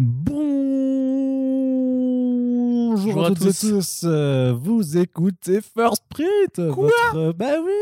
Bonjour à à toutes et tous. euh, Vous écoutez First Print, votre bah oui,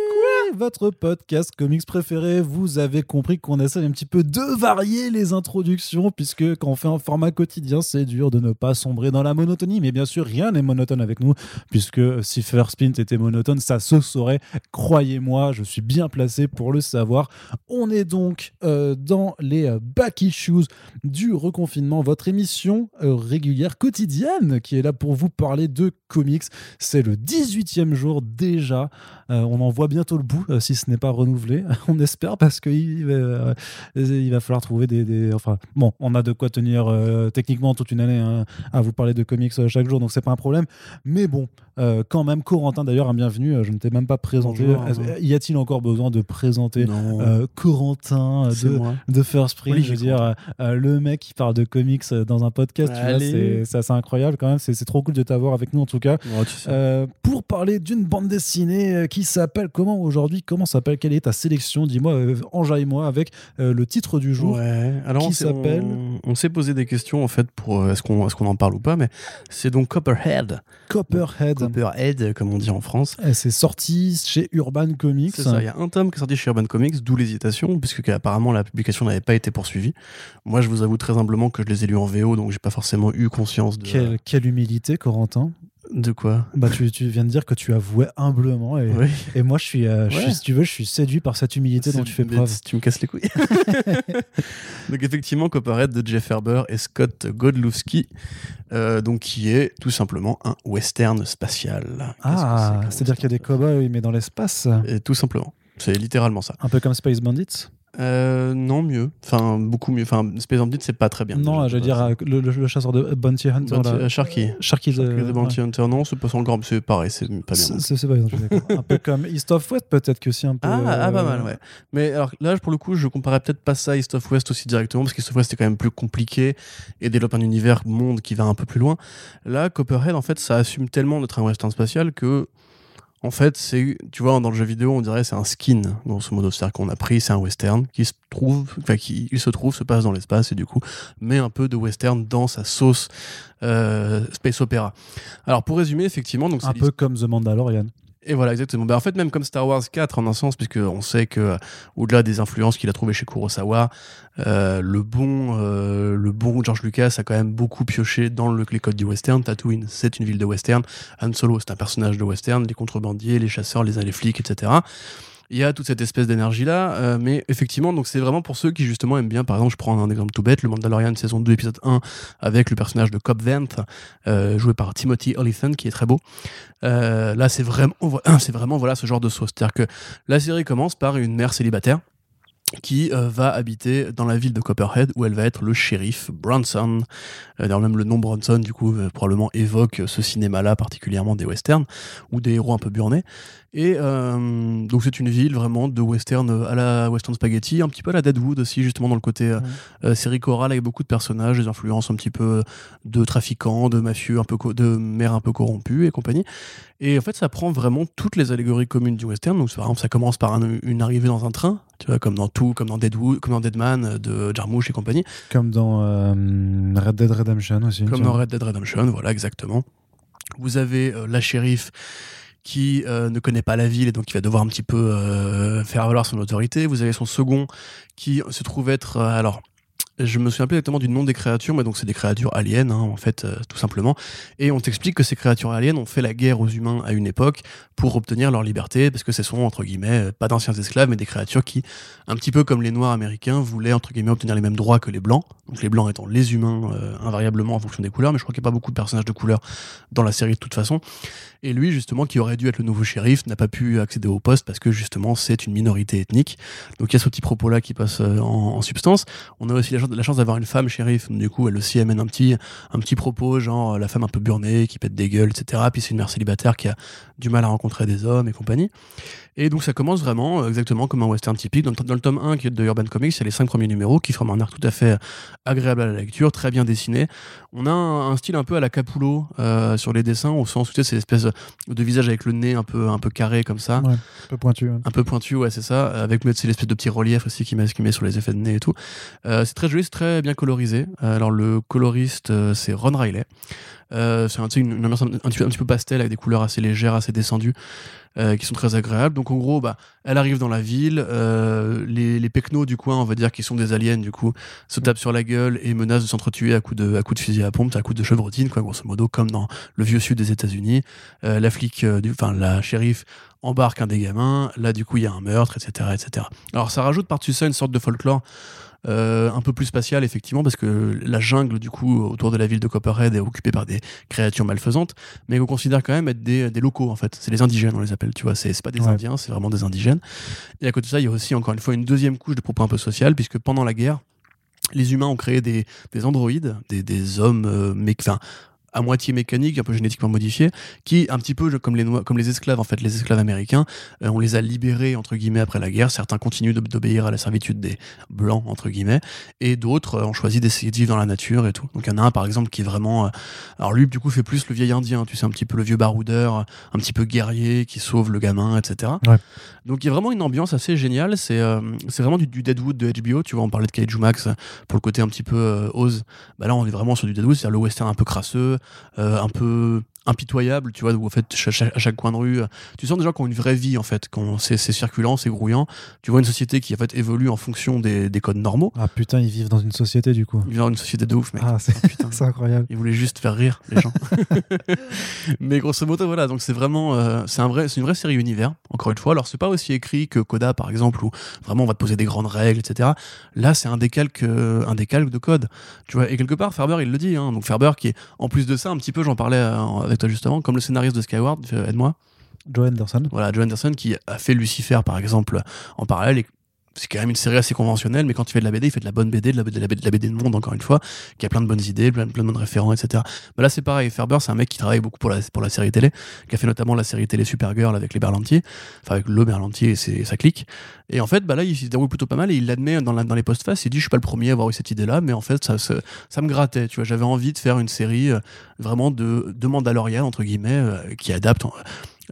votre podcast comics préféré. Vous avez compris qu'on essaie un petit peu de varier les introductions puisque quand on fait un format quotidien, c'est dur de ne pas sombrer dans la monotonie. Mais bien sûr, rien n'est monotone avec nous puisque si First Print était monotone, ça se saurait. Croyez-moi, je suis bien placé pour le savoir. On est donc euh, dans les euh, back issues du reconfinement, votre émission euh, régulière quotidienne qui est là pour vous parler de comics. C'est le 18e jour déjà. Euh, on en voit bientôt le bout euh, si ce n'est pas renouvelé. on espère parce qu'il va, il va falloir trouver des, des- Enfin, bon, on a de quoi tenir euh, techniquement toute une année hein, à vous parler de comics euh, chaque jour, donc c'est pas un problème. Mais bon, euh, quand même, Corentin d'ailleurs, un bienvenue. Euh, Je ne t'ai même pas présenté. Bonjour. Euh, Y a-t-il encore besoin de présenter euh, Corentin euh, de, de First Print, je veux dire, euh, euh, le mec qui parle de comics euh, dans un podcast, c'est assez incroyable quand même, c'est c'est trop cool de t'avoir avec nous en tout cas. Oh, tu sais. Euh, pour parler d'une bande dessinée euh, qui s'appelle comment aujourd'hui Comment s'appelle Quelle est ta sélection Dis-moi, euh, enjaille-moi avec euh, le titre du jour. Ouais. Alors qui on s'est- s'appelle On, on s'est posé des questions en fait pour euh, est-ce qu'on est-ce qu'on en parle ou pas, mais c'est donc Copperhead. Copperhead. Copperhead, comme on dit en France. Et C'est sorti chez Urban Comics. C'est ça. Il y a un tome qui est sorti chez Urban Comics, d'où l'hésitation, puisque apparemment la publication n'avait pas été poursuivie. Moi, je vous avoue très humblement que je les ai lus en VO, donc j'ai pas forcément eu conscience de Quelle, quelle humilité, Corentin. De quoi. Bah, tu, tu viens de dire que tu avouais humblement. Et, Oui. et moi, je suis, euh, je Ouais. suis, si tu veux, je suis séduit par cette humilité dont tu fais preuve. Tu me casses les couilles. donc effectivement, Copperhead de Jeff Herber et Scott Godlewski, euh, donc qui est tout simplement un western spatial. Ah, c'est-à-dire qu'il y a des cow-boys, mais dans l'espace? Et tout simplement. C'est littéralement ça. Un peu comme Space Bandits? Euh, non, mieux. Enfin, beaucoup mieux. Enfin, Space Bandit, c'est pas très bien. Non, déjà, je veux de dire euh, le, le- le chasseur de Bounty Hunter. Bounty- là. euh, Sharky. Sharky Sharky the Bounty ouais. Hunter, non, c'est pas encore, c'est pareil, c'est pas bien. C'est pas d'accord. Un peu comme East of West, peut-être que si un peu. Ah, ah, pas mal, ouais. Mais alors là, pour le coup, je comparais peut-être pas ça à East of West aussi directement, parce qu'East of West est quand même plus compliqué et développe un univers monde qui va un peu plus loin. Là, Copperhead, en fait, ça assume tellement d'être un western spatial que, en fait, c'est, tu vois, dans le jeu vidéo, on dirait c'est un skin, grosso modo. C'est-à-dire qu'on a pris, c'est un western qui se trouve, enfin, qui il se trouve, se passe dans l'espace et du coup, met un peu de western dans sa sauce euh, space opéra. Alors, pour résumer, effectivement, donc Un peu comme The Mandalorian. Et voilà, exactement. Ben, en fait, même comme Star Wars 4, en un sens, puisque on sait que, euh, au-delà des influences qu'il a trouvées chez Kurosawa, euh, le bon, euh, le bon George Lucas a quand même beaucoup pioché dans le, les codes du western. Tatooine, c'est une ville de western. Han Solo, c'est un personnage de western. Les contrebandiers, les chasseurs, les, les flics, etc. Il y a toute cette espèce d'énergie là, euh, mais effectivement, donc c'est vraiment pour ceux qui justement aiment bien. Par exemple, je prends un exemple tout bête, le Mandalorian saison 2 épisode 1 avec le personnage de Cobb Vanth, euh, joué par Timothy Olyphant, qui est très beau. Euh, là, c'est vraiment, c'est vraiment voilà ce genre de sauce. C'est-à-dire que la série commence par une mère célibataire qui euh, va habiter dans la ville de Copperhead où elle va être le shérif Bronson. Euh, D'ailleurs même le nom Bronson du coup euh, probablement évoque ce cinéma-là particulièrement des westerns ou des héros un peu burnés. Et donc c'est une ville vraiment de western à la western spaghetti, un petit peu à la Deadwood aussi justement dans le côté Ouais. série chorale avec beaucoup de personnages, des influences un petit peu de trafiquants, de mafieux, un peu de mères un peu corrompus et compagnie. Et en fait, ça prend vraiment toutes les allégories communes du western. Donc, par exemple, ça commence par un- une arrivée dans un train, tu vois, comme dans tout, comme dans Deadwood, comme dans Deadman euh, de Jarmusch et compagnie, Comme dans euh, Red Dead Redemption aussi. comme dans. Red Dead Redemption, voilà, exactement. Vous avez euh, la shérif qui euh, ne connaît pas la ville et donc qui va devoir un petit peu faire valoir son autorité. Vous avez son second qui se trouve être, alors, je me souviens plus exactement du nom des créatures, mais donc c'est des créatures aliens, hein, en fait, euh, tout simplement. Et on t'explique que ces créatures aliens ont fait la guerre aux humains à une époque pour obtenir leur liberté, parce que ce sont, entre guillemets, euh, pas d'anciens esclaves, mais des créatures qui, un petit peu comme les noirs américains, voulaient, entre guillemets, obtenir les mêmes droits que les blancs. Donc les blancs étant les humains, euh, invariablement en fonction des couleurs, mais je crois qu'il n'y a pas beaucoup de personnages de couleur dans la série de toute façon. Et lui, justement, qui aurait dû être le nouveau shérif, n'a pas pu accéder au poste parce que, justement, c'est une minorité ethnique. Donc il y a ce petit propos-là qui passe en, en substance. On a aussi la la chance d'avoir une femme shérif. Du coup, elle aussi amène un petit, un petit propos, genre euh, la femme un peu burnée, qui pète des gueules, etc. Puis c'est une mère célibataire qui a du mal à rencontrer des hommes et compagnie. Et donc ça commence vraiment euh, exactement comme un western typique. Dans, le- dans le tome 1 qui est de Urban Comics, il y a les cinq premiers numéros qui forment un arc tout à fait agréable à la lecture, très bien dessiné. On a un, un style un peu à la Capullo euh, sur les dessins, au sens où tu sais, c'est l'espèce de visage avec le nez un peu, un peu carré comme ça. Ouais, un peu pointu. hein. Un peu pointu, ouais, c'est ça. Avec l'espèce de petit relief aussi qui met, qui met sur les effets de nez et tout. Euh, c'est très joli, c'est très bien colorisé. Euh, alors, le coloriste, euh, c'est Ron Riley. Euh, c'est un, une, un, petit peu, pastel avec des couleurs assez légères, assez descendues, qui sont très agréables. Donc, en gros, bah, elle arrive dans la ville. les, les pecnos du coin, on va dire, qui sont des aliens, du coup, se tapent sur la gueule et menacent de s'entretuer à coups de, à coups de fusil à pompe, à coups de chevrotine, quoi, grosso modo, comme dans le vieux sud des États-Unis. La flic, enfin, la shérif embarque un des gamins. Là, du coup, il y a un meurtre, etc., etc. Alors, ça rajoute par-dessus ça une sorte de folklore euh, un peu plus spatial, effectivement, parce que la jungle, du coup, autour de la ville de Copperhead est occupée par des créatures malfaisantes, mais qu'on considère quand même être des, des locaux, en fait. C'est les indigènes, on les appelle, tu vois. C'est pas des Ouais. Indiens, c'est vraiment des indigènes. Et à côté de ça, il y a aussi, encore une fois, une deuxième couche de propos un peu social, puisque pendant la guerre, les humains ont créé des, des androïdes, des, des hommes, euh, mé- enfin, à moitié mécaniques, un peu génétiquement modifiés, qui, un petit peu comme les, comme les esclaves, en fait, les esclaves américains, euh, on les a libérés, entre guillemets, après la guerre. Certains continuent d'ob- d'obéir à la servitude des blancs, entre guillemets, et d'autres euh, ont choisi d'essayer de vivre dans la nature et tout. Donc il y en a un, par exemple, qui est vraiment... euh, alors lui, du coup, fait plus le vieil indien, tu sais, un petit peu le vieux baroudeur, un petit peu guerrier, qui sauve le gamin, etc. Ouais. Donc il y a vraiment une ambiance assez géniale. C'est c'est vraiment du, du Deadwood de HBO. Tu vois, on parlait de Kaiju Max pour le côté un petit peu ose. Bah là, on est vraiment sur du Deadwood, c'est-à-dire le western un peu crasseux, un peu impitoyable, tu vois, où en fait, à chaque coin de rue, euh, tu sens des gens qui ont une vraie vie, en fait, quand c'est circulant, c'est grouillant. Tu vois une société qui, en fait, évolue en fonction des, des codes normaux. Ah putain, ils vivent dans une société du coup. Ils vivent dans une société de ouf, mec. Ah, c'est c'est incroyable. Ils voulaient juste faire rire les gens. Mais grosso modo, voilà. Donc c'est vraiment, euh, c'est un vrai, une vraie série univers. Encore une fois, alors c'est pas aussi écrit que Coda, par exemple, où vraiment on va te poser des grandes règles, etc. Là, c'est un décalque, euh, un décalque de code. Tu vois. Et quelque part, Ferber, il le dit. Hein. Donc Ferber, qui est en plus de ça, un petit peu, j'en parlais euh, avec toi comme le scénariste de Skyward. euh, Aide-moi. Joe Anderson. Voilà, Joe Anderson qui a fait Lucifer, par exemple, en parallèle. Et c'est quand même une série assez conventionnelle, mais quand il fait de la BD, il fait de la bonne BD, de la, la, de la BD de monde, encore une fois, qui a plein de bonnes idées, plein, plein de bonnes références, etc. Mais là, c'est pareil. Ferber, c'est un mec qui travaille beaucoup pour la, pour la série télé, qui a fait notamment la série télé Supergirl avec les Berlantier, enfin avec le Berlantier et ses- sa clique. Et en fait, bah là, il se déroule plutôt pas mal et il l'admet dans, la- dans les post-faces. Il dit, je suis pas le premier à avoir eu cette idée-là, mais en fait, ça, ça me grattait. Tu vois, j'avais envie de faire une série euh, vraiment de, de Mandalorian, entre guillemets, euh, qui adapte. euh,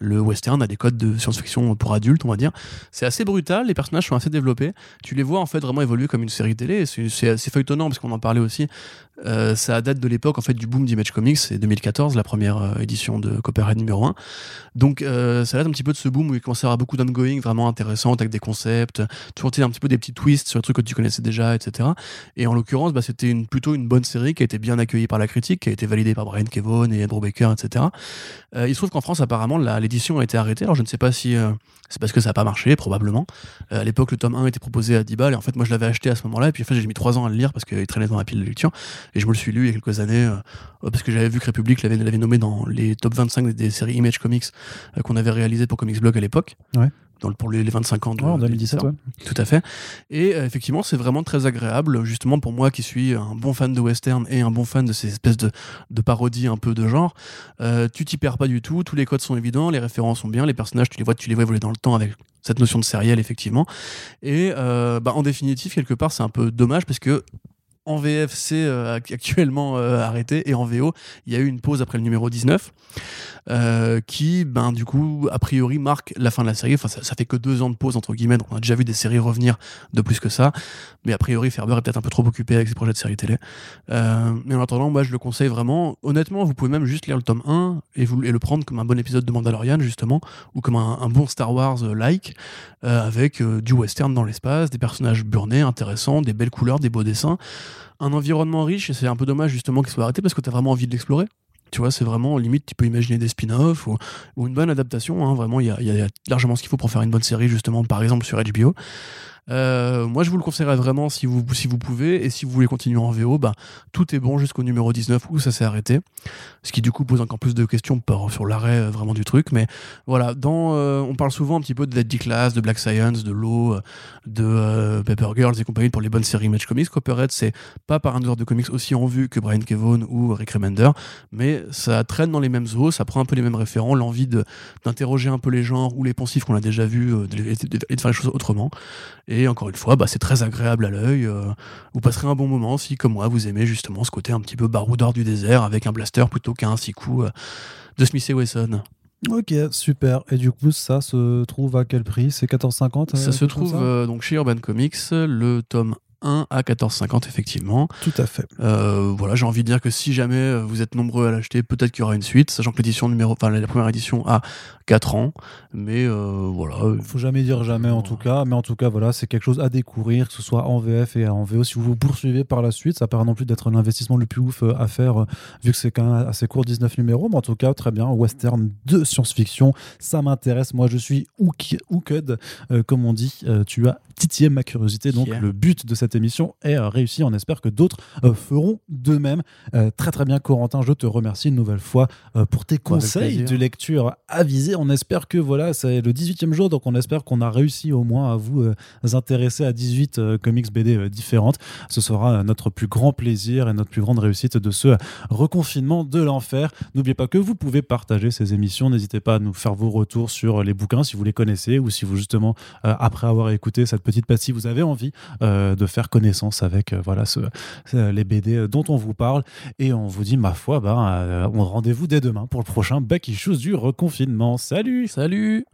le western a des codes de science-fiction pour adultes, on va dire. C'est assez brutal, les personnages sont assez développés. Tu les vois en fait vraiment évoluer comme une série télé. C'est assez feuilletonnant parce qu'on en parlait aussi. Euh, ça date de l'époque en fait du boom d'Image Comics, c'est 2014, la première euh, édition de Copperhead numéro 1. Donc euh, ça date un petit peu de ce boom où il commençait à avoir beaucoup d'ongoing vraiment intéressantes avec des concepts, toujours un petit peu des petits twists sur des trucs que tu connaissais déjà, etc. Et en l'occurrence, bah, c'était plutôt une bonne série qui a été bien accueillie par la critique, qui a été validée par Brian Kevon et Andrew Baker, etc. Il se trouve qu'en France, apparemment, la- l'édition a été arrêtée. Alors, je ne sais pas si euh, c'est parce que ça n'a pas marché, probablement. Euh, à l'époque, le tome 1 était proposé à 10 balles. Et en fait, moi, je l'avais acheté à ce moment-là. Et puis, en fait, j'ai mis 3 ans à le lire parce qu'il traînait dans ma pile de lecture. Et je me le suis lu il y a quelques années euh, parce que j'avais vu que République l'avait nommé dans les top 25 des, des séries Image Comics qu'on avait réalisées pour Comics Blog à l'époque. Dans le- pour les, les 25 ans de, Ouais, en de 2017, l'éditeur. ouais. Tout à fait. Et euh, effectivement, c'est vraiment très agréable, justement pour moi qui suis un bon fan de western et un bon fan de ces espèces de, de parodies un peu de genre. Euh, tu t'y perds pas du tout, tous les codes sont évidents, les références sont bien, les personnages, tu les vois, tu les vois évoluer dans le temps avec cette notion de sériel, effectivement. Et euh, bah, en définitive, quelque part, c'est un peu dommage parce que en VF, c'est euh, ac- actuellement euh, arrêté et en VO, il y a eu une pause après le numéro 19 euh, qui, ben, du coup, a priori marque la fin de la série. Enfin, ça, fait que deux ans de pause, entre guillemets, on a déjà vu des séries revenir de plus que ça. Mais a priori, Ferber est peut-être un peu trop occupé avec ses projets de série télé. Mais en attendant, moi, je le conseille vraiment. Honnêtement, vous pouvez même juste lire le tome 1 et, vous, le prendre comme un bon épisode de Mandalorian, justement, ou comme un, un bon Star Wars-like, avec du western dans l'espace, des personnages burnés, intéressants, des belles couleurs, des beaux dessins, un environnement riche, et c'est un peu dommage, justement, qu'il soit arrêté parce que tu as vraiment envie de l'explorer. Tu vois, c'est vraiment limite, tu peux imaginer des spin-offs ou, une bonne adaptation. hein. Vraiment, il y y a largement ce qu'il faut pour faire une bonne série, justement, par exemple sur HBO. Euh, moi, je vous le conseillerais vraiment si vous, si vous pouvez. Et si vous voulez continuer en VO, bah, tout est bon jusqu'au numéro 19 où ça s'est arrêté. Ce qui, du coup, pose encore plus de questions sur l'arrêt euh, vraiment du truc. Mais voilà, euh, on parle souvent un petit peu de Deadly Class, de Black Science, de Law, de Paper Girls et compagnie pour les bonnes séries Match Comics. Copperhead, c'est pas par un auteur de comics aussi en vue que Brian Kevon ou Rick Remender, mais ça traîne dans les mêmes eaux, ça prend un peu les mêmes référents, l'envie d'interroger un peu les genres ou les poncifs qu'on a déjà vus et de faire les choses autrement. Encore une fois, bah, c'est très agréable à l'œil. Euh, vous passerez un bon moment si, comme moi, vous aimez justement ce côté un petit peu baroudeur du désert avec un blaster plutôt qu'un six coups euh, de Smith et Wesson. Ok, super. Et du coup, ça se trouve à quel prix? C'est 14,50 Ça euh, se trouve donc chez Urban Comics. Le tome 1 à 14,50 effectivement. Tout à fait. Euh, voilà, j'ai envie de dire que si jamais euh, vous êtes nombreux à l'acheter, peut-être qu'il y aura une suite, sachant que l'édition numéro, enfin la première édition a 4 ans, mais euh, voilà. Faut jamais dire jamais en tout cas, mais en tout cas voilà, c'est quelque chose à découvrir, que ce soit en VF et en VO. Si vous vous poursuivez par la suite, ça paraît non plus d'être l'investissement le plus ouf à faire, vu que c'est quand même assez court, 19 numéros, mais en tout cas très bien, western de science-fiction, ça m'intéresse. Moi, je suis hooked, comme on dit. tu as titillé ma curiosité, donc le but de cette émission est euh, réussie. On espère que d'autres euh, feront de même. Euh, très très bien, Corentin. Je te remercie une nouvelle fois pour tes conseils de lecture avisés. On espère que voilà, c'est le 18e jour, donc on espère qu'on a réussi au moins à vous intéresser à 18 comics BD différentes. Ce sera notre plus grand plaisir et notre plus grande réussite de ce reconfinement de l'enfer. N'oubliez pas que vous pouvez partager ces émissions. N'hésitez pas à nous faire vos retours sur les bouquins si vous les connaissez ou si vous justement, après avoir écouté cette petite pastille, vous avez envie de faire connaissance avec euh, voilà les BD dont on vous parle. Et on vous dit, ma foi, ben, euh, on rendez-vous dès demain pour le prochain Back Issues du reconfinement. Salut Salut